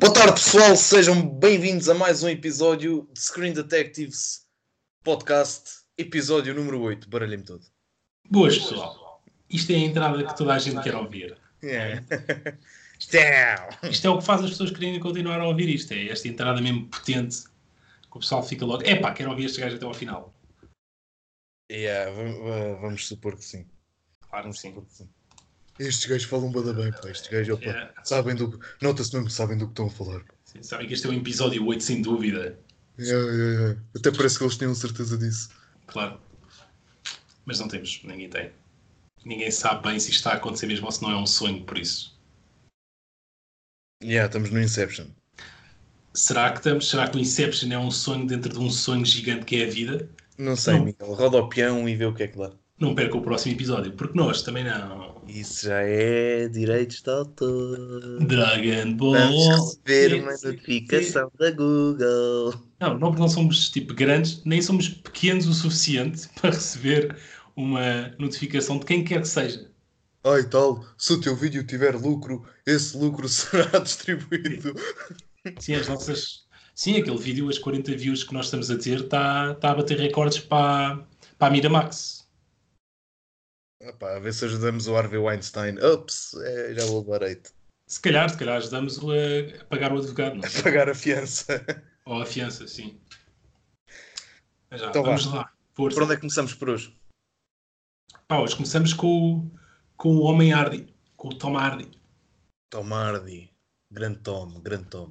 Boa tarde, pessoal. Sejam bem-vindos a mais um episódio de Screen Detectives Podcast, episódio número 8. Baralhei-me todo. Boas, pessoal. Isto é a entrada que toda a gente quer ouvir. Yeah. Tchau. Isto é o que faz as pessoas quererem continuar a ouvir isto. É esta entrada mesmo potente que o pessoal fica logo. Epá, quero ouvir este gajo até ao final. Yeah, vamos supor que sim. Claro que sim. Estes gajos falam bada bem, pá. Estes gajos, opa, Yeah. sabem do Nota-se mesmo que sabem do que estão a falar. Sim, Sabem que este é o episódio 8, sem dúvida. Yeah, yeah, yeah. Até parece que eles tinham certeza disso. Claro. Mas não temos, ninguém tem. Ninguém sabe bem se isto está a acontecer mesmo ou se não é um sonho, por isso. Yeah, estamos no Inception. Será que estamos? Será que o Inception é um sonho dentro de um sonho gigante que é a vida? Não sei, Não. Miguel. Roda o peão e vê o que é que dá. Não perca o próximo episódio, porque nós também não. Isso já é direitos de autor. Dragon Ball. Vamos receber Sim, uma sim, notificação da Google. Não, não porque não somos tipo grandes, nem somos pequenos o suficiente para receber uma notificação de quem quer que seja. Ai tal, se o teu vídeo tiver lucro, esse lucro será distribuído. Sim, as nossas. Sim, aquele vídeo, as 40 views que nós estamos a ter, está tá a bater recordes para, para a Miramax. Epá, a ver se ajudamos o Harvey Weinstein. Ups, é, já vou levar eito. Se calhar, se calhar ajudamos-o a, a pagar o advogado, não? A pagar a fiança. Ou a fiança, sim. Mas já, Então vamos lá. Força. Por onde é que começamos por hoje? Pá, hoje começamos com, o- com o Homem Hardy, com o Tom Hardy. Tom Hardy. Grande Tom, grande Tom.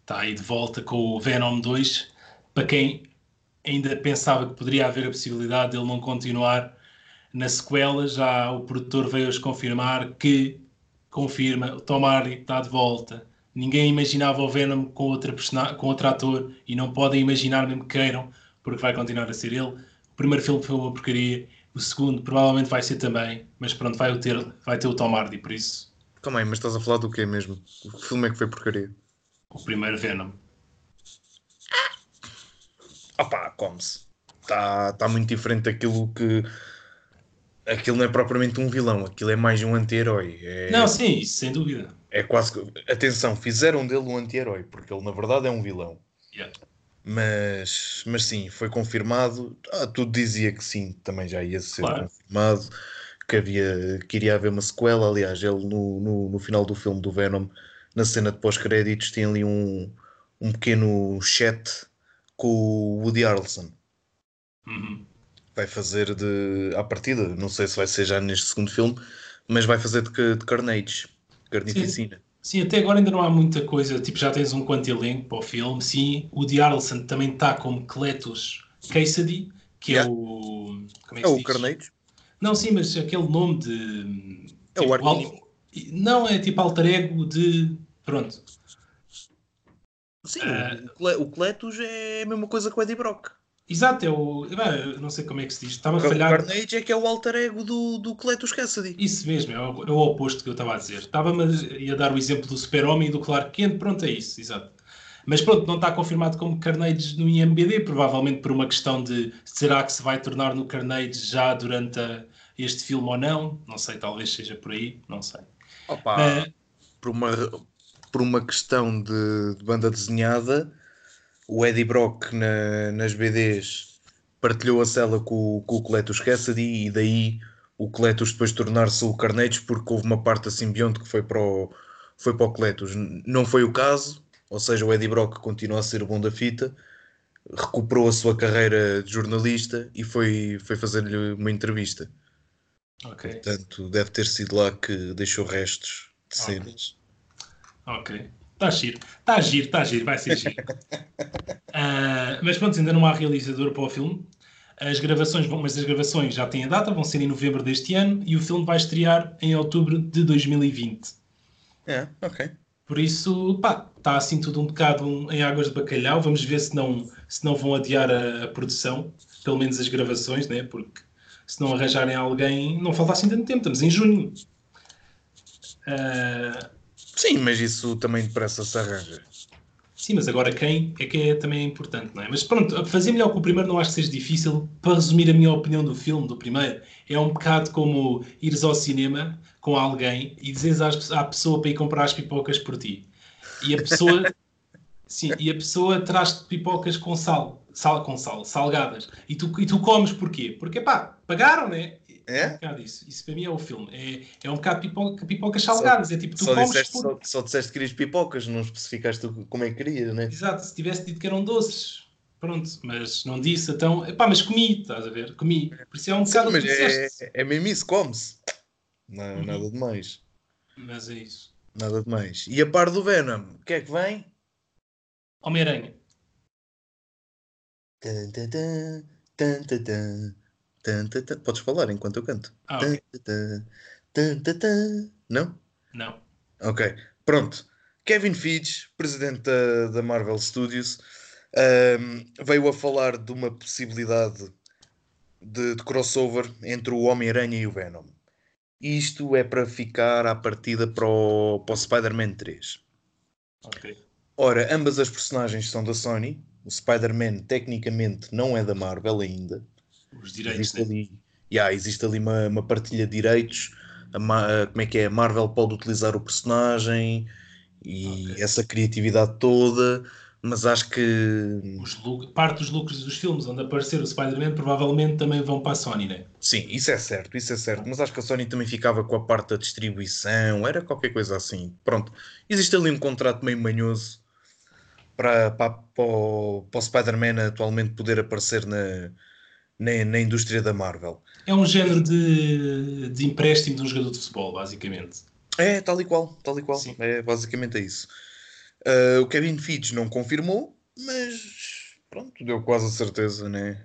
Está aí de volta com o Venom 2. Para quem ainda pensava que poderia haver a possibilidade dele não continuar na sequela, já o produtor veio-os confirmar que confirma, o Tom Hardy está de volta. Ninguém imaginava o Venom com, outra com outro ator e não podem imaginar mesmo que queiram, porque vai continuar a ser ele. O primeiro filme foi uma porcaria, o segundo provavelmente vai ser também, mas pronto, vai ter, vai ter o Tom Hardy, por isso, Calma aí, mas estás a falar do quê mesmo? O filme é que foi porcaria? o primeiro Venom. Opá, come-se. Está tá muito diferente daquilo que. Aquilo não é propriamente um vilão, aquilo é mais um anti-herói. É... Não, sim, isso sem dúvida. É quase que. Atenção, fizeram dele um anti-herói, porque ele na verdade é um vilão. Yeah. Mas, mas sim, foi confirmado. Ah, tudo dizia que sim, também já ia ser Claro. confirmado. Que, havia, que iria haver uma sequela. Aliás, ele no, no, no final do filme do Venom, na cena de pós-créditos, tem ali um, um pequeno chat com o Woody Harrelson. Uhum. Vai fazer de. à partida, não sei se vai ser já neste segundo filme, mas vai fazer de, de Carnage, Carnificina. Sim, até agora ainda não há muita coisa. Tipo, já tens um quanto elenco para o filme. Sim, o de Harrelson também está como Cletus Cassidy, que Yeah. é o. Como é É que se o diz? Carnage? Não, sim, mas aquele nome de. É o tipo, Arquímedes. al- Não, é tipo alter ego de. Pronto. Sim, o, Cle- o Cletus é a mesma coisa que o Eddie Brock. Exato, é o. não sei como é que se diz. Estava a O falhar. Carnage é que é o alter ego do, do Cletus Cassidy. Isso mesmo, é o, é o oposto que eu estava a dizer. Estava-me a, a dar o exemplo do Super-Homem e do Clark Kent, pronto, é isso, exato. Mas pronto, não está confirmado como Carnage no IMBD, provavelmente por uma questão de será que se vai tornar no Carnage já durante a- este filme ou não? Não sei, talvez seja por aí, não sei. Opa, Eh, por, uma, por uma questão de, de banda desenhada, o Eddie Brock na- nas BDs partilhou a cela com, o- com o Cletus Cassidy e daí o Cletus depois tornar-se o Carnage porque houve uma parte da simbionte que foi para o, foi para o Cletus. N- Não foi o caso, ou seja, o Eddie Brock continua a ser o bom da fita, recuperou a sua carreira de jornalista e foi, foi fazer-lhe uma entrevista. ok, Portanto, deve ter sido lá que deixou restos de cenas. ok. Está giro, está giro, está giro, vai ser giro. Ah, mas pronto, ainda não há realizador para o filme. As gravações vão, mas as gravações já têm a data, vão ser em novembro deste ano e o filme vai estrear em outubro de 2020. É, ok. Por isso, pá, está assim tudo um bocado em águas de bacalhau. Vamos ver se não, se não vão adiar a, a produção, pelo menos as gravações, né? Porque se não arranjarem alguém, não falta assim tanto tempo, estamos em junho. Ah, Sim, mas isso também depressa se arranja. Sim, mas agora quem é que é também importante, não é? Mas pronto, fazer melhor que o primeiro não acho que seja difícil. Para resumir a minha opinião do filme, do primeiro, é um bocado como ires ao cinema com alguém e dizeres às- à pessoa para ir comprar as pipocas por ti. E a pessoa, sim, e a pessoa traz-te pipocas com sal, sal com sal, salgadas. E tu, e tu comes porquê? Porque, pá, pagaram, né? É? um bocado isso. Isso para mim é o filme. É, é um bocado pipoca, pipocas salgadas. é tipo, tu Só disseste, por... só, só disseste que querias pipocas, não especificaste como é que querias, né? Exato, se tivesse dito que eram doces. Pronto, mas não disse, então... Epá, mas comi, estás a ver? Comi. Por isso é um Sim, bocado o mas é, é mesmo isso, come-se. Não, Uhum. Nada de mais. Mas é isso. Nada de mais. E a par do Venom, o que é que vem? Homem-Aranha. Tan, tan, tan, tan, tan, tan. Podes falar enquanto eu canto. Ah, Tan, ok. tan, tan, tan, tan. Não? Não. Ok, pronto. Kevin Feige, presidente da, da Marvel Studios, ahm, veio a falar de uma possibilidade de, de crossover entre o Homem-Aranha e o Venom. Isto é para ficar à partida para o, para o Spider-Man 3. Ok. Ora, ambas as personagens são da Sony. O Spider-Man, tecnicamente, não é da Marvel ainda. Os direitos, Existe né? ali, yeah, existe ali uma, uma partilha de direitos. A a- como é que é? A Marvel pode utilizar o personagem e Ok. essa criatividade toda, mas acho que parte dos lucros dos filmes onde aparecer o Spider-Man provavelmente também vão para a Sony, né? sim, isso é certo, isso é certo. Mas acho que a Sony também ficava com a parte da distribuição, era qualquer coisa assim. Pronto, existe ali um contrato meio manhoso para, para, para o, para o Spider-Man atualmente poder aparecer na, na, na indústria da Marvel. É um género de, de empréstimo de um jogador de futebol, basicamente. É, tal e qual, tal e qual. Sim. É basicamente é isso. Ah, o Kevin Feige não confirmou, mas pronto, deu quase a certeza, né?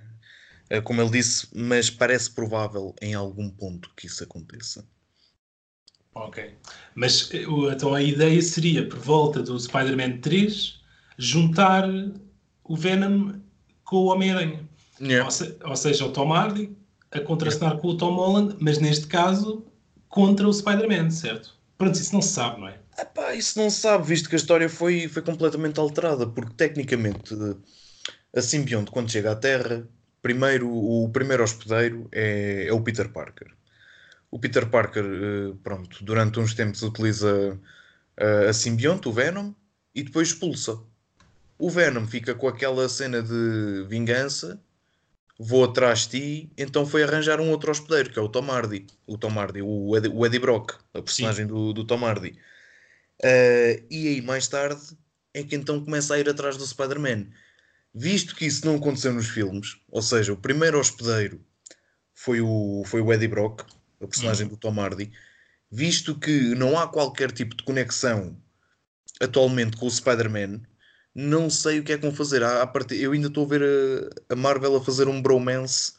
Ah, como ele disse, mas parece provável em algum ponto que isso aconteça. Ok. Mas eh, então a ideia seria, por volta do Spider-Man 3, juntar o Venom com o Homem-Aranha. Yeah. Ou, se- ou seja, o Tom Hardy a contracenar com o Tom Holland, mas neste caso contra o Spider-Man, certo? Pronto, isso não se sabe, não é? Epá, isso não se sabe, visto que a história foi, foi completamente alterada, porque tecnicamente eh, a simbionte, quando chega à Terra, primeiro, o primeiro hospedeiro é, é o Peter Parker. O Peter Parker, eh, pronto, durante uns tempos utiliza eh, a simbionte, o Venom, e depois expulsa. O Venom fica com aquela cena de vingança, vou atrás de ti, então foi arranjar um outro hospedeiro, que é o Tom Hardy. O Tom Hardy, o Eddie, o Eddie Brock, a personagem do, do Tom Hardy. Uh, e aí, mais tarde, é que então começa a ir atrás do Spider-Man. Visto que isso não aconteceu nos filmes, ou seja, o primeiro hospedeiro foi o, foi o Eddie Brock, a personagem do Tom Hardy, visto que não há qualquer tipo de conexão atualmente com o Spider-Man, não sei o que é que vão fazer. À, à parte, eu ainda estou a ver a, a Marvel a fazer um bromance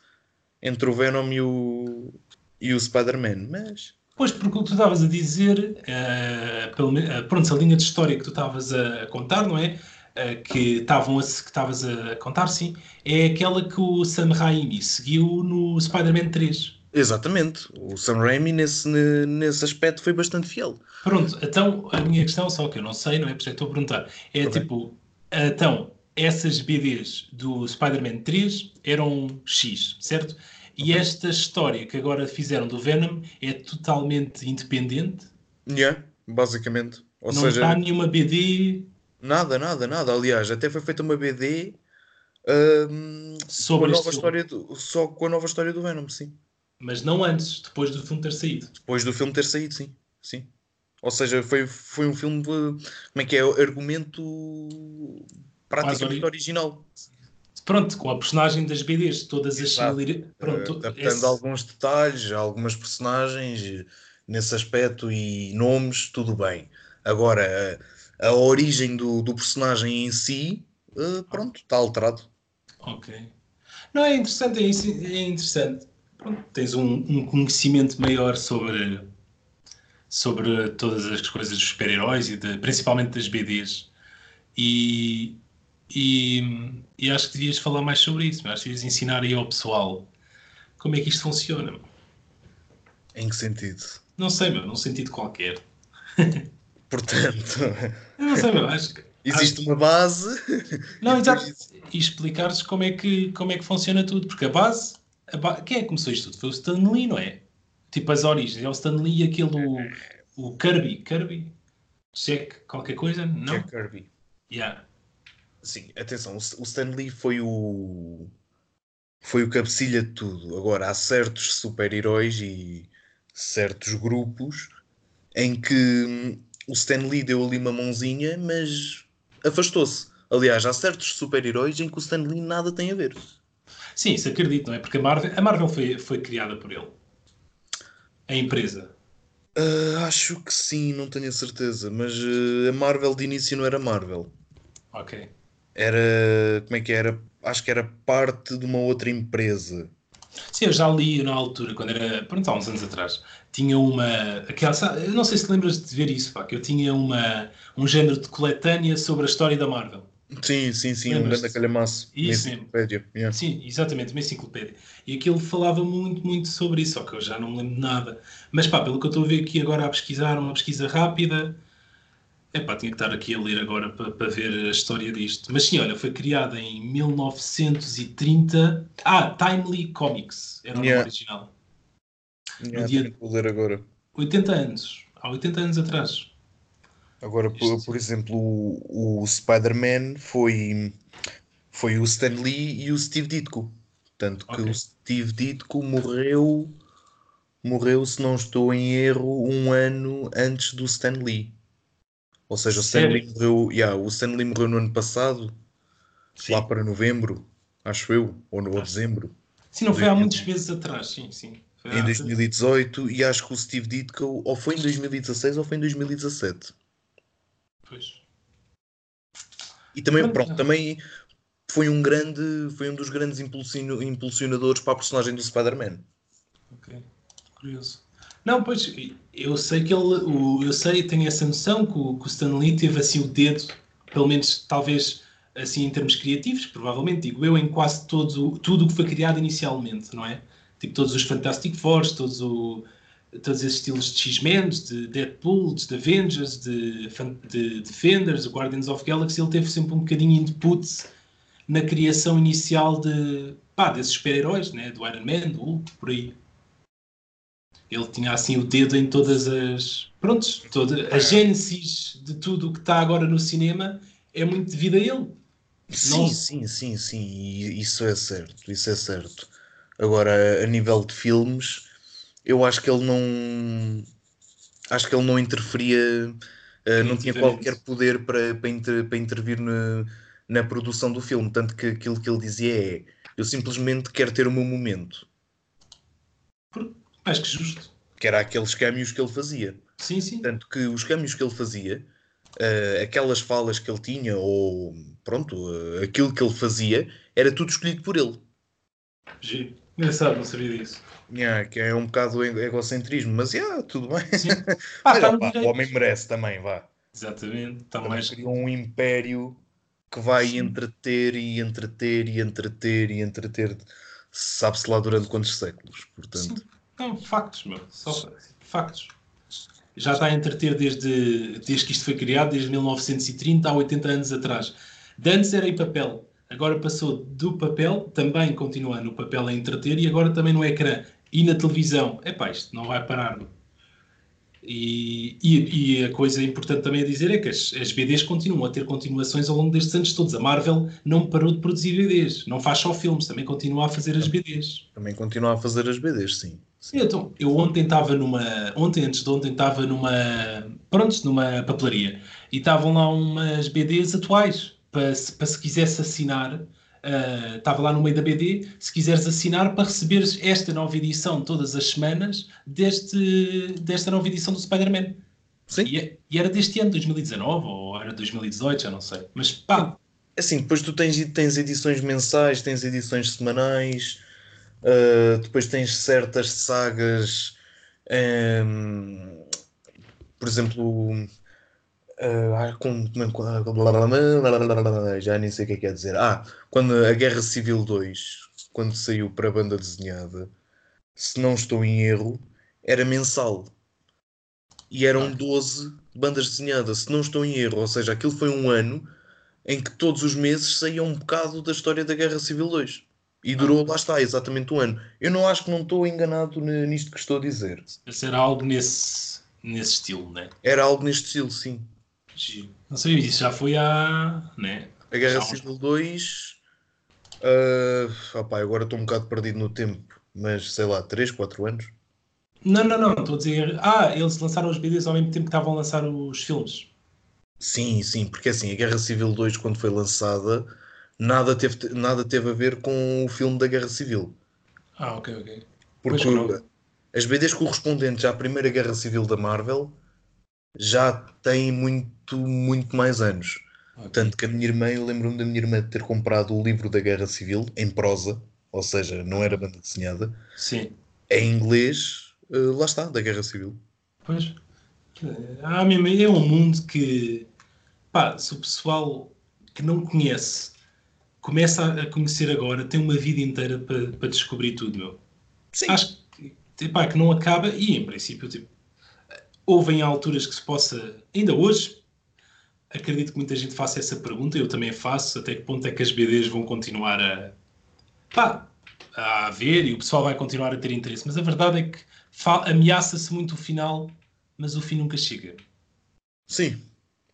entre o Venom e o, e o Spider-Man, mas Pois, porque o que tu estavas a dizer, eh, pelo eh, pronto, a linha de história que tu estavas a, contar, não é? Eh, que estavam a, que estavas a contar, sim, é aquela que o Sam Raimi seguiu no Spider-Man 3. Exatamente. O Sam Raimi nesse, ne- nesse aspecto foi bastante fiel. Pronto, então a minha questão, só que eu não sei, não é? Por isso é que estou a perguntar, é Ok. tipo, então, essas BDs do Spider-Man 3 eram X, certo? E esta história que agora fizeram do Venom é totalmente independente, Yeah, basicamente. Ou não seja, está nenhuma BD nada, nada, nada. Aliás, até foi feita uma BD ahm, com a sobre nova história do, só com a nova história do Venom, sim. Mas não antes, depois do filme ter saído. Depois do filme ter saído, sim. sim. Ou seja, foi, foi um filme de, como é que é? Argumento praticamente ori- original. Pronto, com a personagem das BDs, todas as Exato. similaridades. Pronto, Eh, adaptando esse- alguns detalhes, algumas personagens eh, nesse aspecto e nomes, tudo bem. Agora, a, a origem do, do personagem em si, eh, pronto, está alterado. Ok. Não, é interessante, é, é interessante. Pronto, tens um, um conhecimento maior sobre, sobre todas as coisas dos super-heróis e de- principalmente das BDs. E, e, e acho que devias falar mais sobre isso. Acho que devias ensinar aí ao pessoal como é que isto funciona. Em que sentido? Não sei, meu, num sentido qualquer. Portanto, Eu não sei, meu, acho que. existe uma base. Não, e exato. E explicar-lhes como, é que, como é que funciona tudo. Porque a base, a ba- Quem é que começou isto tudo? Foi o Stan Lee, não é? Tipo, as origens. É o Stan Lee e aquele. O, o Kirby. Kirby? Jack qualquer coisa? Não? Jack Kirby. Yeah. Sim, atenção, o o Stan Lee foi o foi o cabecilha de tudo. Agora há certos super-heróis e certos grupos em que hum, o Stan Lee deu ali uma mãozinha, mas afastou-se. Aliás, há certos super-heróis em que o Stan Lee nada tem a ver. Sim, isso acredito, não é? Porque a Marvel, a Marvel foi, foi criada por ele. A empresa. Ah, acho que sim, não tenho a certeza, mas ah, a Marvel de início não era Marvel. Ok. Era, como é que era? Acho que era parte de uma outra empresa. Sim, eu já li na altura, quando era, pronto, há uns anos atrás, tinha uma, aquela, eu não sei se te lembras de ver isso, pá, que eu tinha uma, um género de coletânea sobre a história da Marvel. Sim, sim, sim, um grande calhamaço. Isso mesmo. yeah. Sim, exatamente, uma enciclopédia. E aquilo falava muito, muito sobre isso, só que eu já não me lembro de nada. Mas pá, pelo que eu estou a ver aqui agora a pesquisar, uma pesquisa rápida, é pá, tinha que estar aqui a ler agora para, para ver a história disto. Mas sim, olha, foi criada em 1930. Ah, Timely Comics, era o nome Yeah. original. Yeah, dia- tenho que ler agora. 80 anos, há 80 anos atrás. Agora, por, por exemplo, o, o Spider-Man foi, foi o Stan Lee e o Steve Ditko. Tanto que Ok. o Steve Ditko morreu, morreu, se não estou em erro, um ano antes do Stan Lee. Ou seja, o Stan Sério? Lee morreu, yeah, o Stan Lee morreu no ano passado, Sim. lá para novembro, acho eu, ou no ou dezembro, Sim, não foi há muitos meses atrás, sim, sim. Foi em há- 2018, e acho que o Steve Ditko ou foi em 2016 ou foi em 2017. Pois. E também, Pronto. pronto, também foi um grande, foi um dos grandes impulsionadores para a personagem do Spider-Man. Ok, curioso. Não, pois, eu sei que ele, o, eu sei, tenho essa noção que o, que o Stan Lee teve assim o dedo, pelo menos talvez assim em termos criativos, provavelmente, digo eu, em quase todo, tudo o que foi criado inicialmente, não é? Tipo todos os Fantastic Fours, todos, o, todos esses estilos de X-Men, de Deadpool, de Avengers, de, de Defenders, Guardians of Galaxy, ele teve sempre um bocadinho input na criação inicial de, pá, desses super-heróis, né? do Iron Man, do Hulk, por aí ele tinha assim o dedo em todas as. Prontos, toda a gênesis de tudo o que está agora no cinema é muito devido a ele. Sim, Não- sim, sim, sim, isso é certo, isso é certo. Agora, a nível de filmes, eu acho que ele não. Acho que ele não interferia, eh, não tinha qualquer poder para, para, inter- para intervir na, na produção do filme. Tanto que aquilo que ele dizia é: eu simplesmente quero ter o meu momento, Mais que justo. que era aqueles câmbios que ele fazia. Sim, sim. Tanto que os câmbios que ele fazia, eh, aquelas falas que ele tinha, ou pronto, eh, aquilo que ele fazia, era tudo escolhido por ele. Giro. Engraçado, não sabia disso. Yeah, que é um bocado ego- egocentrismo, mas yeah, tudo bem. Sim. Ah, Mas, opá, o homem merece também, vá. Exatamente. Está Também mais. criou um império que vai Sim. entreter e entreter e entreter e entreter, sabe-se lá durante quantos séculos. Portanto, Sim. Não, factos, meu. Só fa- factos. Já está a entreter desde, desde que isto foi criado, desde 1930 a 80 anos atrás. De antes era em papel. Agora passou do papel, também continua no papel a entreter e agora também no ecrã e na televisão. Epá, isto não vai parar. E, e, e a coisa importante também a dizer é que as, as BDs continuam a ter continuações ao longo destes anos todos. A Marvel não parou de produzir BDs, não faz só filmes, também continua a fazer as BDs. também continua a fazer as BDs, sim. Sim, então, eu ontem estava numa. Ontem, antes de ontem, estava numa. Pronto, numa papelaria. E estavam lá umas BDs atuais. Para se, para se quisesse assinar. Ah, estava lá no meio da BD. Se quiseres assinar para receberes esta nova edição todas as semanas deste, desta nova edição do Spider-Man. Sim. E, é- e era deste ano, 2019 ou era 2018, já não sei. Mas pá, Assim, depois tu tens, tens edições mensais, tens edições semanais, uh, depois tens certas sagas, um, por exemplo, uh, ah, com- com- já nem sei o que é que quer dizer. Ah, quando a Guerra Civil 2, quando saiu para a banda desenhada, se não estou em erro, era mensal. E eram Ah. 12 bandas desenhadas, se não estou em erro. Ou seja, aquilo foi um ano em que todos os meses saía um bocado da história da Guerra Civil 2. E durou, lá está, exatamente um ano. Eu não acho que não estou enganado ni- nisto que estou a dizer. era algo nesse, nesse estilo, né? Era algo neste estilo, sim. Não sei, isso já foi há. Né? A Guerra uns- Civil 2. ah, opá, agora estou um bocado perdido no tempo, mas sei lá, 3, 4 anos. Não, não, não, estou a dizer. Ah, eles lançaram os BDs ao mesmo tempo que estavam a lançar os filmes. Sim, sim, porque assim, a Guerra Civil 2, quando foi lançada, nada teve, nada teve a ver com o filme da Guerra Civil. Ah, ok, ok. Porque as BDs correspondentes à Primeira Guerra Civil da Marvel já têm muito, muito mais anos. Ok. Tanto que a minha irmã, eu lembro-me da minha irmã ter comprado o livro da Guerra Civil em prosa, ou seja, não era banda desenhada, Sim. em inglês, eh, lá está, da Guerra Civil. Pois. Ah, mesmo, é um mundo que, pá, se o pessoal que não conhece começa a a conhecer agora, tem uma vida inteira para, para descobrir tudo, meu. Sim. Acho que, pá, que não acaba e, em princípio, tipo, houve em alturas que se possa, ainda hoje, acredito que muita gente faça essa pergunta, eu também faço, até que ponto é que as BDs vão continuar a, pá, a haver e o pessoal vai continuar a ter interesse, mas a verdade é que ameaça-se muito o final, mas o fim nunca chega. Sim.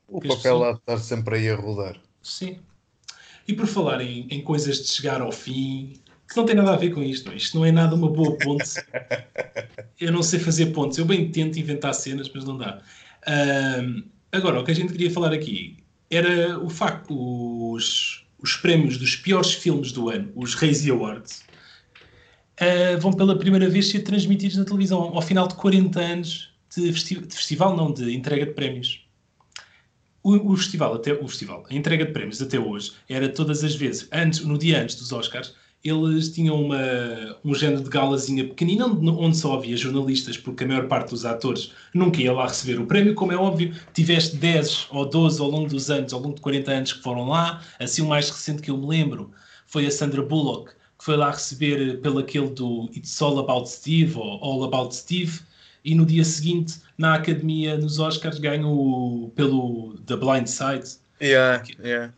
O Que papel pessoas- há de estar sempre aí a rodar. Sim. E por falar em, em coisas de chegar ao fim, que não tem nada a ver com isto, é? isto não é nada uma boa ponte. eu não sei fazer pontes, eu bem tento inventar cenas, mas não dá. Agora, o que a gente queria falar aqui era o facto, os, os prémios dos piores filmes do ano, os Razzie Awards, ah, vão pela primeira vez ser transmitidos na televisão, ao final de 40 anos de, festi- de festival, não, de entrega de prémios. O, o festival, até, o festival, a entrega de prémios até hoje, era todas as vezes, antes, no dia antes dos Oscars, eles tinham uma, um género de galazinha pequenina onde, só havia jornalistas, porque a maior parte dos atores nunca ia lá receber o prémio, como é óbvio. Tiveste 10 ou 12 ao longo dos anos, ao longo de 40 anos que foram lá. Assim, o mais recente que eu me lembro foi a Sandra Bullock, que foi lá receber pelo aquele do It's All About Steve, ou All About Steve, e no dia seguinte, na academia, nos Oscars, ganhou pelo The Blind Side. Yeah, yeah.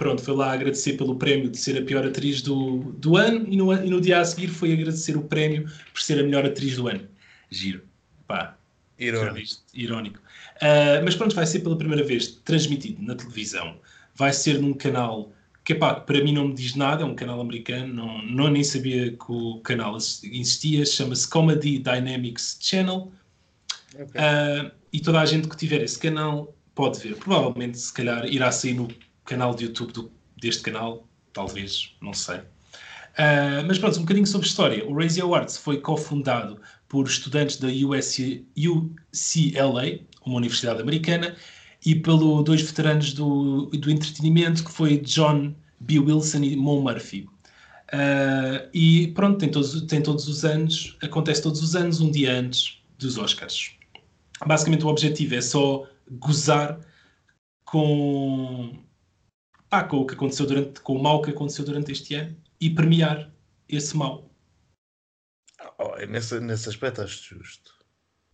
Pronto, foi lá agradecer pelo prémio de ser a pior atriz do, do ano e no, e no dia a seguir foi agradecer o prémio por ser a melhor atriz do ano. Giro. Pá, já Irónico. Irónico. Ah, mas pronto, vai ser pela primeira vez transmitido na televisão. Vai ser num canal que, pá, para mim não me diz nada, é um canal americano, não, não nem sabia que o canal existia, chama-se Comedy Dynamics Channel. Ok. Ah, e toda a gente que tiver esse canal pode ver. Provavelmente, se calhar, irá sair no canal de YouTube do- deste canal, talvez, não sei. Ah, mas pronto, um bocadinho sobre história. O Razzie Awards foi cofundado por estudantes da USC UCLA, uma universidade americana, e pelo dois veteranos do, do entretenimento, que foi John B. Wilson e Mo Murphy. Ah, e pronto, tem todos, tem todos os anos, acontece todos os anos, um dia antes dos Oscars. Basicamente, o objetivo é só gozar com, ah, com o que aconteceu durante, com o mal que aconteceu durante este ano e premiar esse mal. Oh, nesse, nesse aspecto acho justo.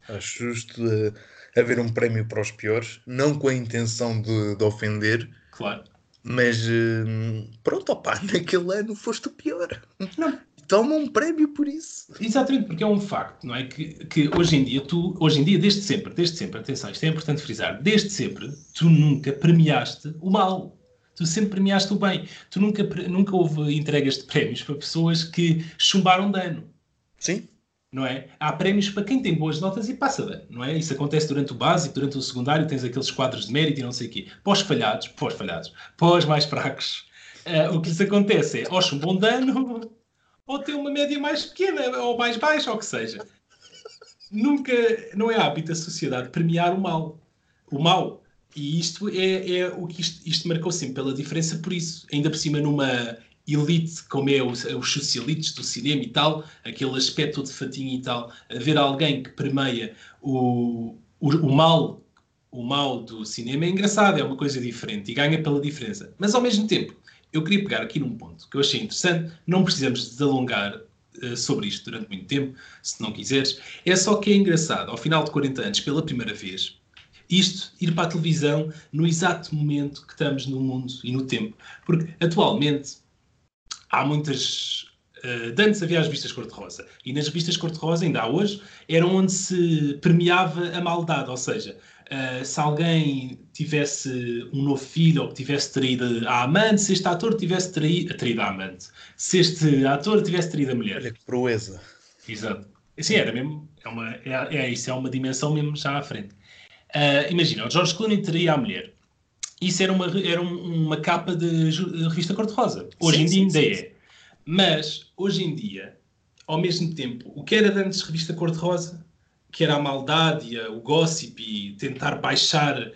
Acho justo eh, haver um prémio para os piores, não com a intenção de, de ofender, Claro. mas eh, pronto, opá, naquele ano foste o pior. Não. Toma um prémio por isso. Exatamente, porque é um facto, não é? Que, que hoje em dia, tu, hoje em dia, desde sempre, desde sempre, atenção, isto é importante frisar, desde sempre, tu nunca premiaste o mal. Tu sempre premiaste o bem. Tu nunca, nunca houve entregas de prémios para pessoas que chumbaram de ano. Sim, não é? Há prémios para quem tem boas notas e passa bem, não é? Isso acontece durante o básico, durante o secundário, tens aqueles quadros de mérito e não sei o quê. Pós falhados, pós falhados, pós mais fracos, eh, o que lhes acontece é ou chumbam dano, ou tem uma média mais pequena, ou mais baixa, ou o que seja. Nunca, não é hábito da sociedade premiar o mal. O mal. E isto é, é o que isto, isto marcou sempre pela diferença por isso. Ainda por cima numa elite, como é os, os socialites do cinema e tal, aquele aspecto de fatinho e tal, haver alguém que permeia o, o, o mal, o mal do cinema é engraçado, é uma coisa diferente e ganha pela diferença. Mas ao mesmo tempo, eu queria pegar aqui num ponto que eu achei interessante, não precisamos desalongar eh, sobre isto durante muito tempo, se não quiseres, é só que é engraçado, ao final de 40 anos, pela primeira vez, isto ir para a televisão no exato momento que estamos no mundo e no tempo. Porque atualmente há muitas. Uh, de antes havia as revistas cor-de-rosa e nas revistas cor-de-rosa, ainda há hoje, eram onde se premiava a maldade, ou seja, uh, se alguém tivesse um novo filho ou que tivesse traído a amante, se este ator tivesse traído, traído a amante, se este ator tivesse traído a mulher. Olha que proeza. Exato. Sim, era mesmo, é, uma, é, é isso, é uma dimensão mesmo já à frente. Uh, imagina, o George Clooney traía a mulher. Isso era uma, era uma capa de revista cor-de-rosa. Hoje sim, em dia ainda sim, é. Mas, hoje em dia, ao mesmo tempo, o que era antes revista cor-de-rosa, que era a maldade o gossip e tentar baixar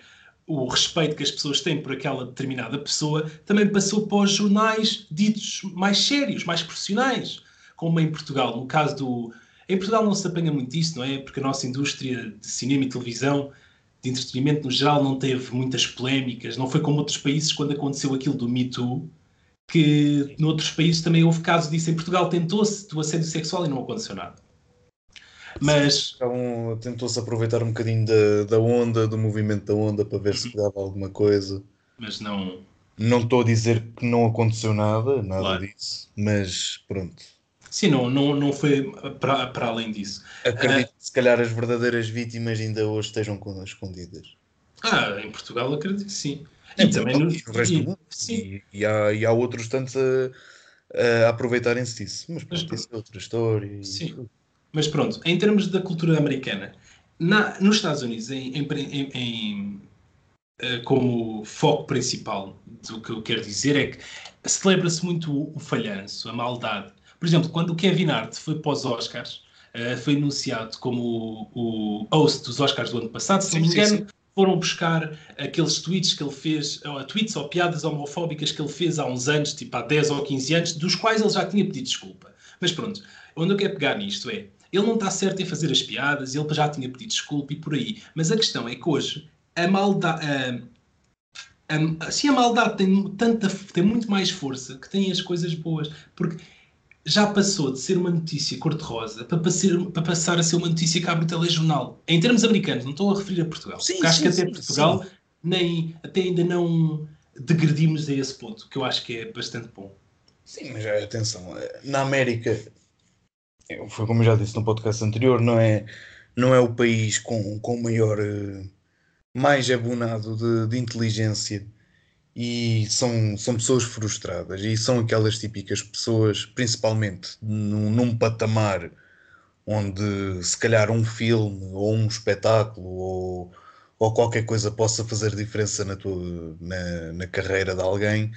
o respeito que as pessoas têm por aquela determinada pessoa, também passou para os jornais ditos mais sérios, mais profissionais, como em Portugal. No caso do. Em Portugal não se apanha muito isso, não é? Porque a nossa indústria de cinema e televisão, de entretenimento no geral, não teve muitas polémicas. Não foi como outros países quando aconteceu aquilo do Me Too, que noutros países também houve casos disso. Em Portugal tentou-se do assédio sexual e não aconteceu nada. Mas. Então, tentou-se aproveitar um bocadinho da, da onda, do movimento da onda, para ver uhum. se dava alguma coisa. Mas não. Não estou a dizer que não aconteceu nada, nada claro. disso, mas pronto. Sim, não, não, não foi para, para além disso. Acredito uh, que se calhar as verdadeiras vítimas ainda hoje estejam escondidas. Ah, em Portugal acredito que sim. É, e também no, no resto e, do mundo. Sim. E, e, há, e há outros tantos a, a aproveitarem-se disso. Mas pronto, Mas, isso é outra história. Sim. Mas pronto, em termos da cultura americana, na, nos Estados Unidos, em, em, em, uh, como foco principal do que eu quero dizer é que celebra-se muito o, o falhanço, a maldade. Por exemplo, quando o Kevin Hart foi os Oscars, uh, foi anunciado como o, o, host dos Oscars do ano passado, se não me engano, sim, sim. foram buscar aqueles tweets que ele fez, ou, tweets ou piadas homofóbicas que ele fez há uns anos, tipo há 10 ou 15 anos, dos quais ele já tinha pedido desculpa. Mas pronto, onde eu quero pegar nisto é, ele não está certo em fazer as piadas, ele já tinha pedido desculpa e por aí. Mas a questão é que hoje a maldade. Assim, a maldade tem, tanta, tem muito mais força que tem as coisas boas. Porque já passou de ser uma notícia cor-de-rosa para, para, passar a ser uma notícia que abre o telejornal. Em termos americanos, não estou a referir a Portugal. Sim, acho sim, que até sim, Portugal nem, até ainda não degredimos a esse ponto, que eu acho que é bastante bom. Sim, mas atenção, na América foi como eu já disse no podcast anterior, não é, não é o país com, com maior, eh, mais abonado de, de inteligência e são, são pessoas frustradas e são aquelas típicas pessoas, principalmente num, num patamar onde se calhar um filme ou um espetáculo ou, ou qualquer coisa possa fazer diferença na, tua, na, na carreira de alguém,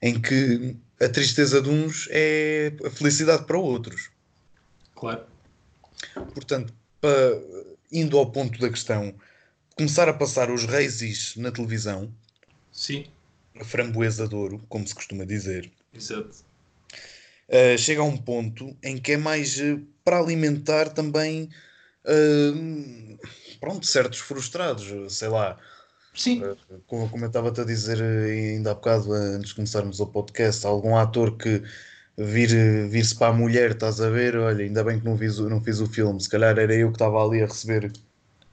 em que a tristeza de uns é a felicidade para outros. Claro. Portanto, para, indo ao ponto da questão, começar a passar os reis na televisão. Sim. A framboesa de ouro, como se costuma dizer. Exato. Uh, chega a um ponto em que é mais uh, para alimentar também uh, pronto, certos frustrados, sei lá. Sim. como, como eu estava-te a dizer ainda há bocado, antes de começarmos o podcast, algum ator que vir, vir-se para a mulher, estás a ver? Olha, ainda bem que não fiz, não fiz o filme, se calhar era eu que estava ali a receber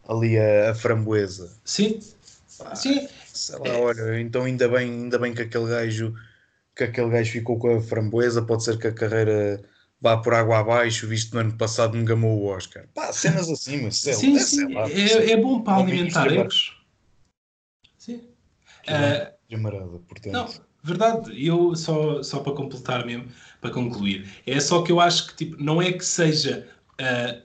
ali a, a framboesa. Sim, Pá, sim. Sei lá, olha, então ainda bem, ainda bem que aquele gajo que aquele gajo ficou com a framboesa, pode ser que a carreira vá por água abaixo, visto no ano passado não gamou o Oscar. Pá, cenas assim, mas sei, sim, sim. Lá, é, é, bom para alimentar erros. Sim. Uh, portanto. Não, verdade. Eu só, só para completar mesmo, para concluir. É só que eu acho que tipo, não é que seja. Uh,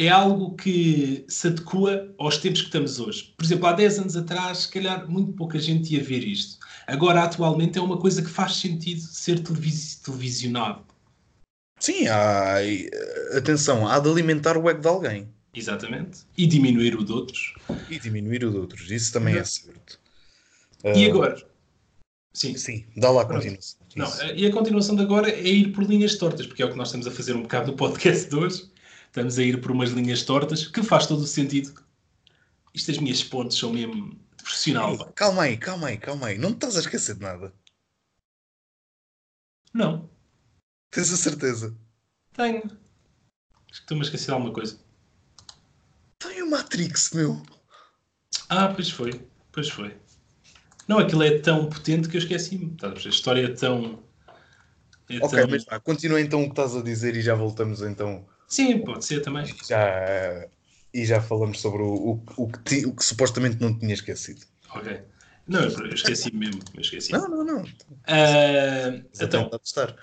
é algo que se adequa aos tempos que estamos hoje. Por exemplo, há 10 anos atrás, se calhar muito pouca gente ia ver isto. Agora, atualmente, é uma coisa que faz sentido ser televis televisionado. Sim, há, atenção, há de alimentar o ego de alguém. Exatamente. E diminuir o de outros. E diminuir o de outros, isso também é certo. E uh, agora, Sim. Sim, dá lá a continuação. Não, e a continuação de agora é ir por linhas tortas, porque é o que nós estamos a fazer um bocado no podcast de hoje. Estamos a ir por umas linhas tortas, que faz todo o sentido. Isto, as minhas pontes são mesmo profissional. Ei, calma aí, calma aí, calma aí. Não te estás a esquecer de nada? Não. Tens a certeza? Tenho. Acho que estou-me a esquecer de alguma coisa. Tem o Matrix, meu. Ah, pois foi. Pois foi. Não, aquilo é tão potente que eu esqueci-me. A história é tão. É ok, tão... mas vá, continua então o que estás a dizer e já voltamos então. Sim, pode ser também. Já E já falamos sobre o, o, o, que, ti- o que supostamente não tinha esquecido. Ok. Não, eu esqueci mesmo. Eu esqueci. Não, não, não. Já então, estar.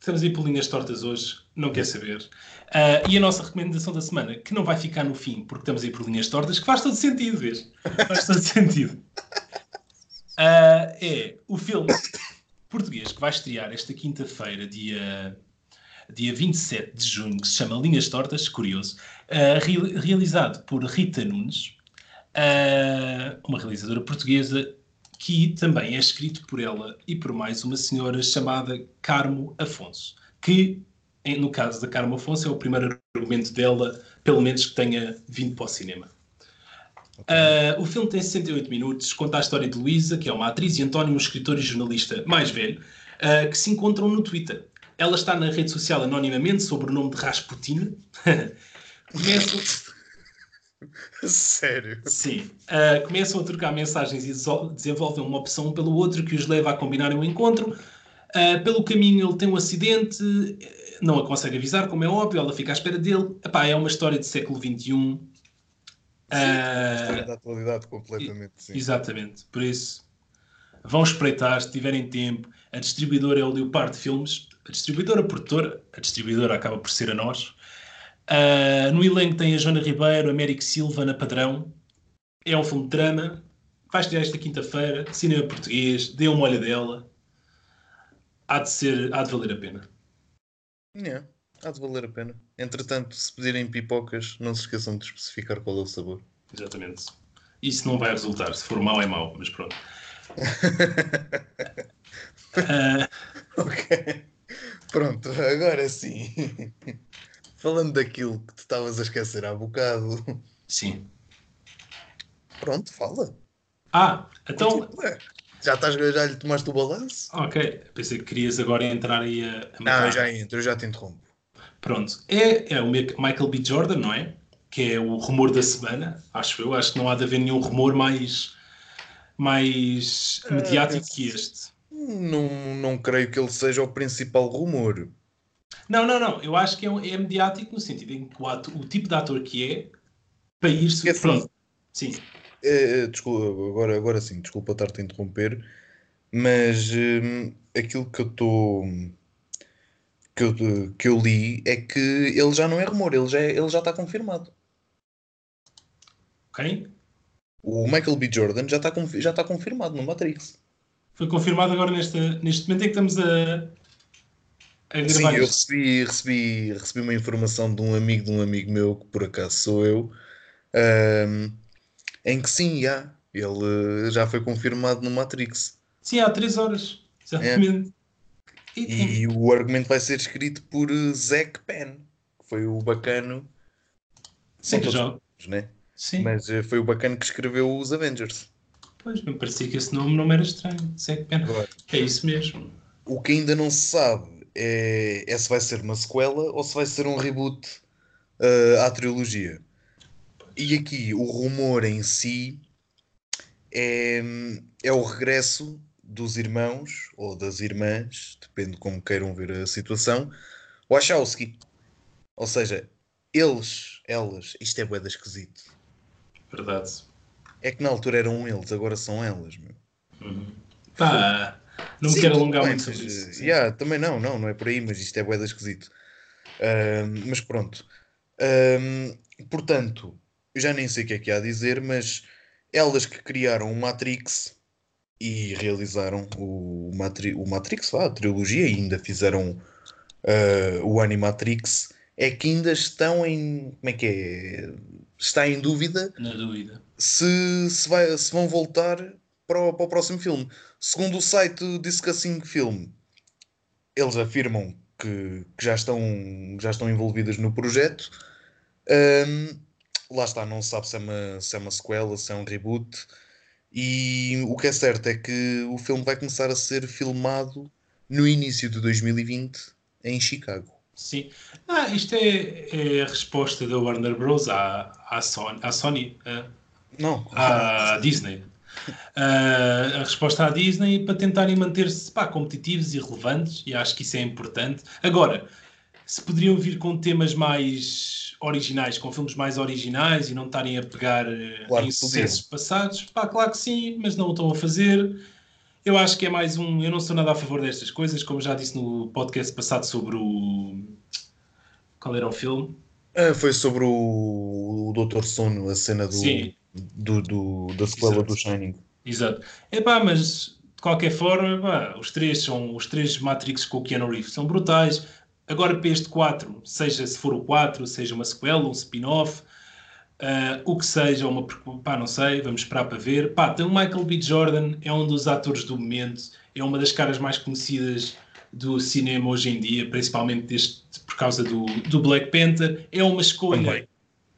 estamos aí por linhas tortas hoje, não quer saber. Ah, e a nossa recomendação da semana, que não vai ficar no fim, porque estamos aí por linhas tortas, que faz todo sentido, vês? Faz todo sentido. Ah, é o filme português que vai estrear esta quinta-feira, dia, dia 27 de junho, que se chama Linhas Tortas, curioso, ah, re- realizado por Rita Nunes, ah, uma realizadora portuguesa que também é escrito por ela e por mais uma senhora chamada Carmo Afonso, que, no caso da Carmo Afonso, é o primeiro argumento dela, pelo menos que tenha vindo para o cinema. Uh, o filme tem 68 minutos, conta a história de Luísa, que é uma atriz, e António, um escritor e jornalista mais velho, uh, que se encontram no Twitter. Ela está na rede social anonimamente sob o nome de Rasputin. Começam, Sério. sim, uh, começam a trocar mensagens e desenvolvem uma opção pelo outro que os leva a combinarem um encontro. Uh, pelo caminho ele tem um acidente, não a consegue avisar, como é óbvio, ela fica à espera dele. Epá, é uma história de século XXI. Uh, História da atualidade, completamente. Sim. Exatamente, por isso vão espreitar se tiverem tempo. A distribuidora é o Leopardo Filmes, a distribuidora, a produtora, a distribuidora acaba por ser a nós. Ah, no elenco tem a Joana Ribeiro, a Américo Silva, Ana Padrão. É um filme de drama. Vai estrear esta quinta-feira, cinema português, dê uma olha dela. Há de, ser, há de valer a pena. Yeah, há de valer a pena. Entretanto, se pedirem pipocas, não se esqueçam de especificar qual é o sabor. Exatamente. Isso não vai resultar. Se for mau, é mau, mas pronto. Ah, Ok. Pronto, agora sim. Falando daquilo que tu estavas a esquecer há bocado. sim. Pronto, fala. Ah, então Continua. Já, estás, já lhe tomaste o balanço? Ok, pensei que querias agora entrar aí a, a Não, já entro, eu já te interrompo. Pronto, é, é o Mic- Michael B. Jordan, não é? Que é o rumor da semana, acho eu. Acho que não há de haver nenhum rumor mais, mais Ah, mediático que este. Não, não creio que ele seja o principal rumor. Não, não, não. Eu acho que é, um- é mediático no sentido em que o, ato- o tipo de ator que é, para ir-se. É assim. Pronto. Sim, Eh, desculpa, agora, agora sim, desculpa estar-te a interromper, mas hum, aquilo que eu estou. Que eu, que eu li é que ele já não é rumor, ele já, é- ele já está confirmado. ok? O Michael B. Jordan já está, já está confirmado no Matrix. Foi confirmado agora neste, neste momento em que estamos a, a Sim, gravar eu isto. recebi, recebi, recebi uma informação de um amigo de um amigo meu, que por acaso sou eu, hum, em que sim, já, ele já foi confirmado no Matrix. Sim, há três horas. Exatamente. E- e- E o argumento vai ser escrito por Zack Penn, que foi o bacano, sim, que já. né? Sim. mas eh, foi o bacano que escreveu os Avengers. Pois, me parecia que esse nome não era estranho. Zack Penn. Agora, É isso mesmo. o que ainda não se sabe é, é se vai ser uma sequela ou se vai ser um reboot eh, à trilogia. E aqui o rumor em si é, é o regresso dos irmãos ou das irmãs, depende de como queiram ver a situação, Wachowski. Ou seja, eles, elas, isto é boeda esquisito. Verdade. É que na altura eram eles, agora são elas, meu. Uhum. Pá, não me Sim, quero alongar bem, muito sobre isso. sim. yeah, também não, não, não é por aí, mas isto é boeda esquisito. Ahm, mas pronto. Ahm, portanto, eu já nem sei o que é que há a dizer, mas elas que criaram o Matrix e realizaram o, Matri o Matrix, vá, a trilogia, e ainda fizeram ah, o Animatrix, é que ainda estão em. Como é que é? Está em dúvida Na dúvida. Se, se, vai, se vão voltar para o, para o próximo filme. Segundo o site Discussing Film, eles afirmam que, que já, estão, já estão envolvidas no projeto. Ahm, lá está, não se sabe se é, uma, se é uma sequela, se é um reboot. E o que é certo é que o filme vai começar a ser filmado no início de 2020 em Chicago. Sim. Ah, isto é, é a resposta da Warner Bros. à, à Sony, à, Sony, ah, Não, à Disney. Ah, a resposta à Disney para tentarem manter-se competitivos e relevantes, e acho que isso é importante. Agora, se poderiam vir com temas mais originais, com filmes mais originais e não estarem a pegar eh, claro em sucessos passados. Pá, claro que sim, mas não o estão a fazer. Eu acho que é mais um. Eu não sou nada a favor destas coisas, como já disse no podcast passado sobre o. Qual era o filme? Ah, foi sobre o, o Doutor Sono, a cena do, do, do, da sequela Exato. do Shining. Exato. É pá, mas de qualquer forma, pá, os três são os três Matrix com o Keanu Reeves são brutais. Agora para este 4, seja se for o 4, seja uma sequela, um spin-off, uh, o que seja, uma, pá, não sei, vamos esperar para ver. Pá, tem o Michael B. Jordan, é um dos atores do momento, é uma das caras mais conhecidas do cinema hoje em dia, principalmente deste, por causa do, do Black Panther. É uma escolha, Também.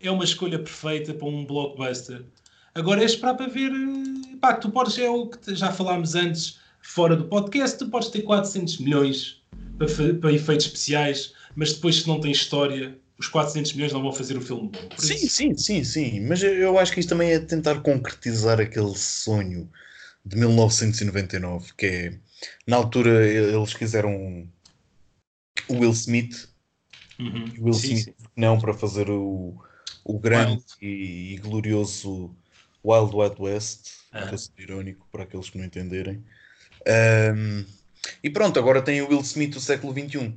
É uma escolha perfeita para um blockbuster. Agora é esperar para ver. Eh, pá, tu podes, é o que já falámos antes, fora do podcast, tu podes ter 400 milhões para, para efeitos especiais, mas depois, se não tem história, os 400 milhões não vão fazer o filme bom. Sim, isso. sim, sim, sim. Mas eu acho que isto também é tentar concretizar aquele sonho de 1999, que é na altura eles quiseram o Will Smith, uhum. Will sim, Smith sim. não para fazer o, o grande e, e, glorioso Wild Wild West, uhum. para ser irónico para aqueles que não entenderem. Um, e pronto, agora tem o Will Smith do século XXI.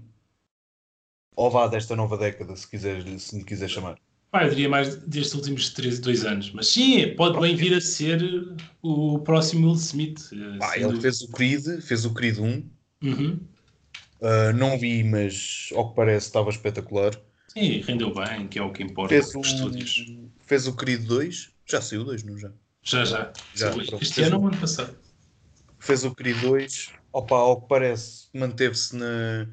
Ou vá desta nova década, se, quiser, se me quiser chamar. Pá, eu diria mais destes últimos 13, 2 anos. Mas sim, pode bem vir a ser o próximo Will Smith. Eh, Pá, ele dúvida. fez o Creed, fez o Creed 1. Uhum. Uh, não vi, mas ao que parece estava espetacular. Sim, rendeu bem, que é o que importa fez o, estúdios. Fez o Creed 2. Já saiu 2, não já? Já, já. já este ano ou ano passado? Fez o Creed 2. Opa, ao que parece, manteve-se na...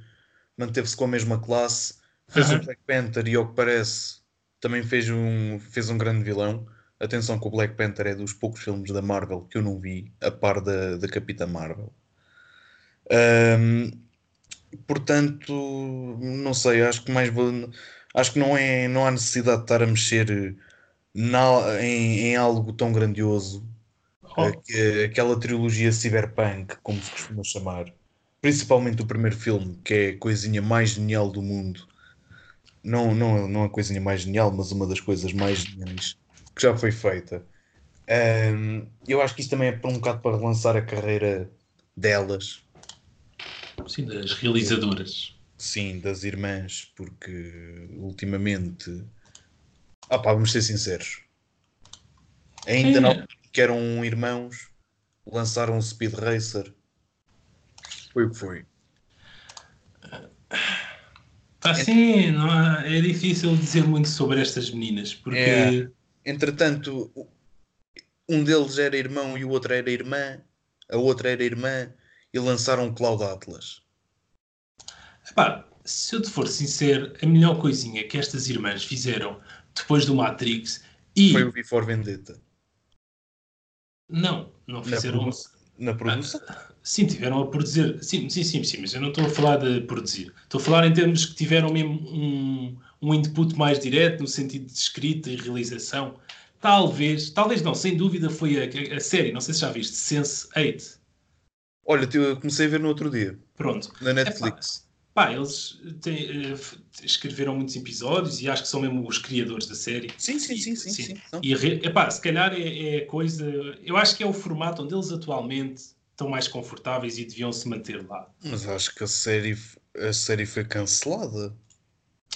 manteve-se com a mesma classe. Fez o Black Panther e ao que parece também fez um, fez um grande vilão. Atenção que o Black Panther é dos poucos filmes da Marvel que eu não vi, a par da, da Capitã Marvel. Um, portanto, não sei, acho que mais acho que não, é, não há necessidade de estar a mexer na, em, em algo tão grandioso. Oh. Que, aquela trilogia cyberpunk, como se costuma chamar, principalmente o primeiro filme, que é a coisinha mais genial do mundo não, não, não a coisinha mais genial, mas uma das coisas mais geniais que já foi feita. Um, eu acho que isto também é um bocado para relançar a carreira delas. Sim, das realizadoras. Sim, das irmãs, porque ultimamente. Ah pá, vamos ser sinceros. Ainda não que eram irmãos, lançaram um Speed Racer. Foi o que foi. Assim, não é difícil dizer muito sobre estas meninas, porque. É. Entretanto, um deles era irmão e o outro era irmã, a outra era irmã, e lançaram Cloud Atlas. Epá, se eu te for sincero, a melhor coisinha que estas irmãs fizeram depois do Matrix e. Foi o Before Vendetta. Não, não fizeram. Na, produ na produção? Ah, Sim, tiveram a produzir. Sim, sim, sim, sim, mas eu não estou a falar de produzir. Estou a falar em termos que tiveram mesmo um, um input mais direto, no sentido de escrita e realização. Talvez, talvez não, sem dúvida foi a, a série, não sei se já viste, Sense 8. Olha, eu comecei a ver no outro dia. Pronto. Na Netflix. É, pá, eles têm, uh, escreveram muitos episódios e acho que são mesmo os criadores da série. Sim, sim, sim, sim. sim, sim. E, epá, se calhar é, é coisa. Eu acho que é o formato onde eles atualmente estão mais confortáveis e deviam se manter lá. Mas acho que a série, a série foi cancelada.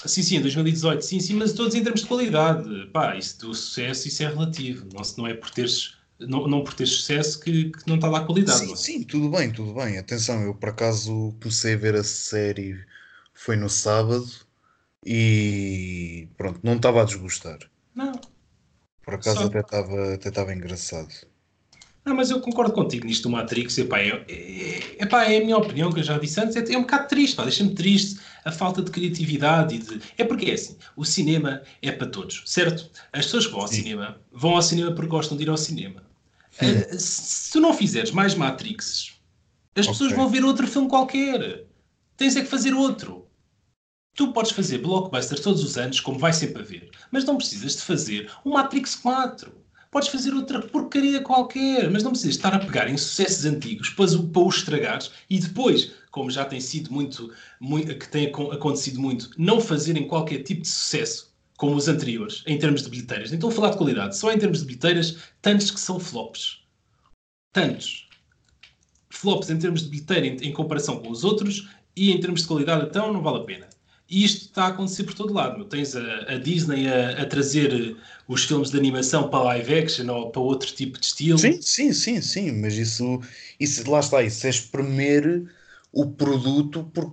Sim, sim, em 2018, sim, sim, mas todos em termos de qualidade. Pá, isso do sucesso, isso é relativo. Não, não é por teres, não, não por teres sucesso que, que não está lá a qualidade. Sim, é? sim, tudo bem, tudo bem. Atenção, eu por acaso comecei a ver a série, foi no sábado e pronto, não estava a desgostar. Não. Por acaso Só... até estava até estava engraçado. Não, mas eu concordo contigo nisto do Matrix. Epá, é, é, epá, é a minha opinião, que eu já disse antes. É, é um bocado triste, deixa-me triste a falta de criatividade. E de... É porque é assim: o cinema é para todos, certo? As pessoas que vão ao Sim. cinema vão ao cinema porque gostam de ir ao cinema. Uh, se tu não fizeres mais Matrixes, as okay. pessoas vão ver outro filme qualquer. Tens é que fazer outro. Tu podes fazer blockbusters todos os anos, como vai sempre haver, mas não precisas de fazer um Matrix 4 Podes fazer outra porcaria qualquer, mas não precisas estar a pegar em sucessos antigos para, para os estragares e depois, como já tem sido muito, muito, que tem acontecido muito, não fazerem qualquer tipo de sucesso como os anteriores, em termos de bilheteiras. A falar de qualidade, só em termos de bilheteiras, tantos que são flops. Tantos. Flops em termos de bilheteira em, em comparação com os outros e em termos de qualidade, então não vale a pena. E isto está a acontecer por todo lado. Tens a, a Disney a, a, trazer os filmes de animação para live action ou para outro tipo de estilo. Sim, sim, sim, sim. Mas isso, isso lá está, isso é espremer o produto por.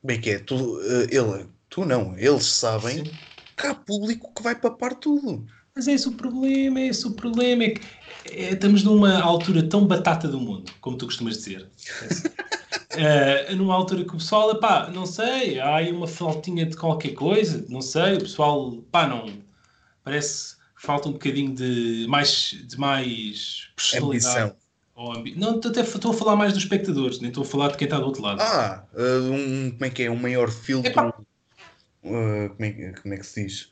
Como é que é? Tu, eh, ele, tu não, eles sabem sim. que há público que vai papar tudo. Mas é esse o problema, é esse o problema. É que é, estamos numa altura tão batata do mundo, como tu costumas dizer. uh, numa altura que o pessoal, pá, não sei, há aí uma faltinha de qualquer coisa, não sei, o pessoal, pá, não. Parece que falta um bocadinho de mais, de mais personalidade. Ambi... Não, até estou a falar mais dos espectadores, nem estou a falar de quem está do outro lado. Ah, uh, um, como é que é? Um maior filtro. Uh, como, é, como é que se diz?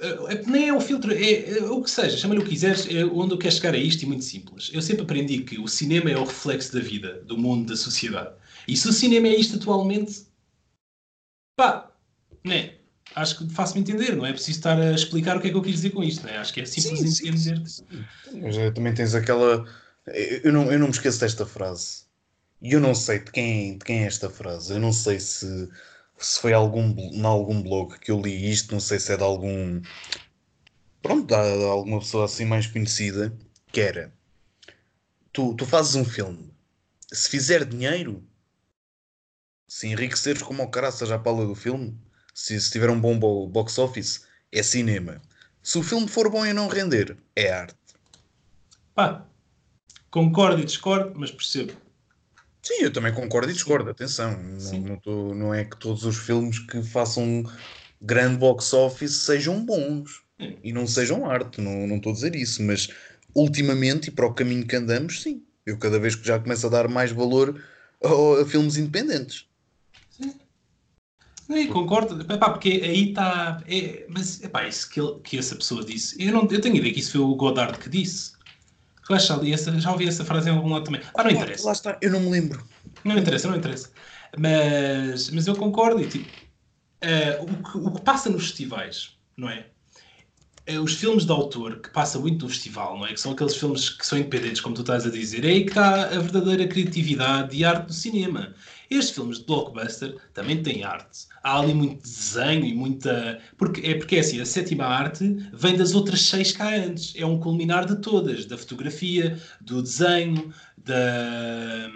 É, nem é um filtro, é, é o que seja, chama-lhe o que quiseres, é onde eu quero chegar a isto e muito simples. Eu sempre aprendi que o cinema é o reflexo da vida, do mundo, da sociedade. E se o cinema é isto atualmente, pá, né? Acho que faço-me entender, não é preciso estar a explicar o que é que eu quis dizer com isto, né? Acho que é simples sim, entender. Sim, sim. Mas eh, também tens aquela. Eu não, eu não me esqueço desta frase. E eu não sei de quem, de quem é esta frase. Eu não sei se se foi algum, em algum blog que eu li isto, não sei se é de algum. Pronto, de alguma pessoa assim mais conhecida, que era: tu, tu fazes um filme, se fizer dinheiro, se enriqueceres como o caraças à pala do filme, se, se tiver um bom box office, é cinema. Se o filme for bom e não render, é arte. Pá, concordo e discordo, mas percebo. Sim, eu também concordo e discordo, atenção. Não, não, tô, não, é que todos os filmes que façam grande box office sejam bons e não sejam arte, não, não estou a dizer isso, mas ultimamente e para o caminho que andamos, sim. Eu cada vez que já começo a dar mais valor a, a filmes independentes. Sim. Concordo, epá, porque aí está. É, mas epá, isso que, ele, que essa pessoa disse, eu, não, eu tenho ideia que isso foi o Godard que disse. Eu acho ali já ouvi essa frase em algum lado também. Ah, não interessa. Lá está, eu não me lembro. Não interessa, não interessa. Mas, mas eu concordo e tipo, uh, o, que, o que passa nos festivais, não é? Uh, os filmes de autor que passam muito no festival, não é? Que são aqueles filmes que são independentes, como tu estás a dizer, é aí que está a verdadeira criatividade e arte do cinema. Estes filmes de blockbuster também têm arte. Há ali muito desenho e muita. Porque, é porque é assim, a sétima arte vem das outras seis cá antes. É um culminar de todas: da fotografia, do desenho, da.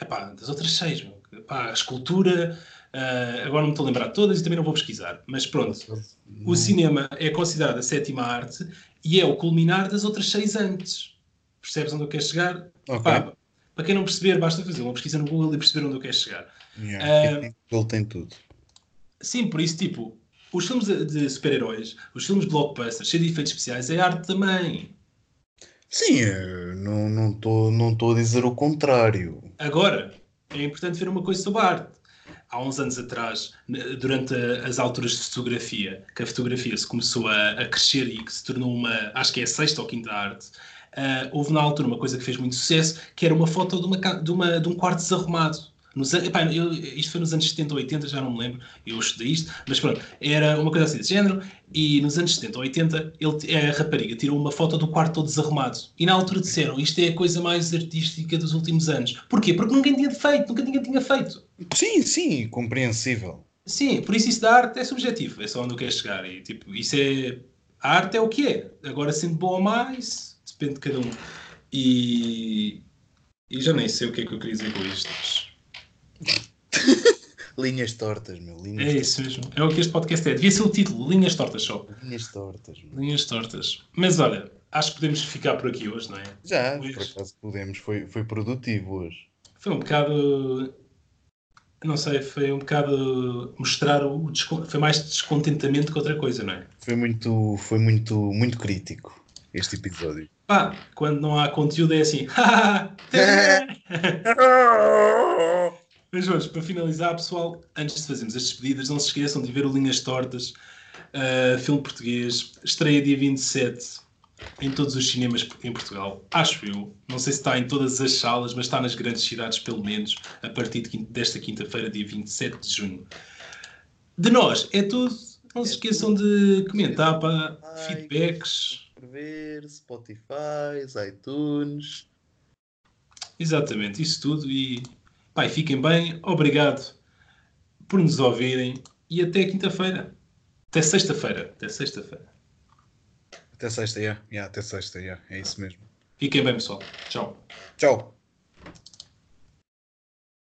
Epá, das outras seis. Epá, a escultura. Uh, agora não me estou a lembrar de todas e também não vou pesquisar. Mas pronto, o cinema é considerado a sétima arte e é o culminar das outras seis antes. Percebes onde eu quero chegar? Okay. Pá, para quem não perceber, basta fazer uma pesquisa no Google e perceber onde eu quero chegar. Yeah, uh, Google tem tudo. Sim, por isso, tipo, os filmes de, de super-heróis, os filmes de blockbusters, cheios de efeitos especiais, é arte também. Sim, não estou não não a dizer o contrário. Agora, é importante ver uma coisa sobre a arte. Há uns anos atrás, durante as alturas de fotografia, que a fotografia se começou a, a crescer e que se tornou uma, acho que é a sexta ou quinta arte, Uh, houve na altura uma coisa que fez muito sucesso, que era uma foto de, uma, de, uma, de um quarto desarrumado. Nos, epá, eu, isto foi nos anos 70 ou 80, já não me lembro, eu estudei isto, mas pronto, era uma coisa assim desse género, e nos anos 70 ou 80 ele, a rapariga tirou uma foto do quarto todo desarrumado. E na altura disseram, isto é a coisa mais artística dos últimos anos. Porquê? Porque nunca tinha feito, nunca ninguém tinha feito. Sim, sim, compreensível. Sim, por isso isso da arte é subjetivo, é só onde eu quero chegar. E, tipo, isso é... A arte é o que é. Agora, sendo bom ou mais, depende de cada um. E, e já nem sei o que é que eu queria dizer com isto. Linhas tortas, meu. Linhas é tortas. isso mesmo. É o que este podcast é. Devia ser o título: Linhas tortas só. Linhas tortas. Meu. Linhas tortas. Mas olha, acho que podemos ficar por aqui hoje, não é? Já, hoje. por acaso podemos. Foi, foi produtivo hoje. Foi um bocado. Não sei, foi um bocado mostrar o. Foi mais descontentamento que outra coisa, não é? Foi muito, foi muito, muito crítico este episódio. Pá, quando não há conteúdo é assim. Mas hoje, para finalizar, pessoal, antes de fazermos as despedidas, não se esqueçam de ver o Linhas Tortas, uh, filme português, estreia dia 27. em todos os cinemas em Portugal. Acho eu. Não sei se está em todas as salas, mas está nas grandes cidades, pelo menos, a partir de quinta, desta quinta-feira, dia 27 de junho. De nós, é tudo. Não se esqueçam de comentar para feedbacks. Ver, Spotify, iTunes. Exatamente, isso tudo. E pai, fiquem bem. Obrigado por nos ouvirem e até quinta-feira. Até sexta-feira. Até sexta-feira. Até sexta, yeah. Yeah, até sexta, yeah. é isso mesmo. Fiquem bem, pessoal. Tchau. Tchau.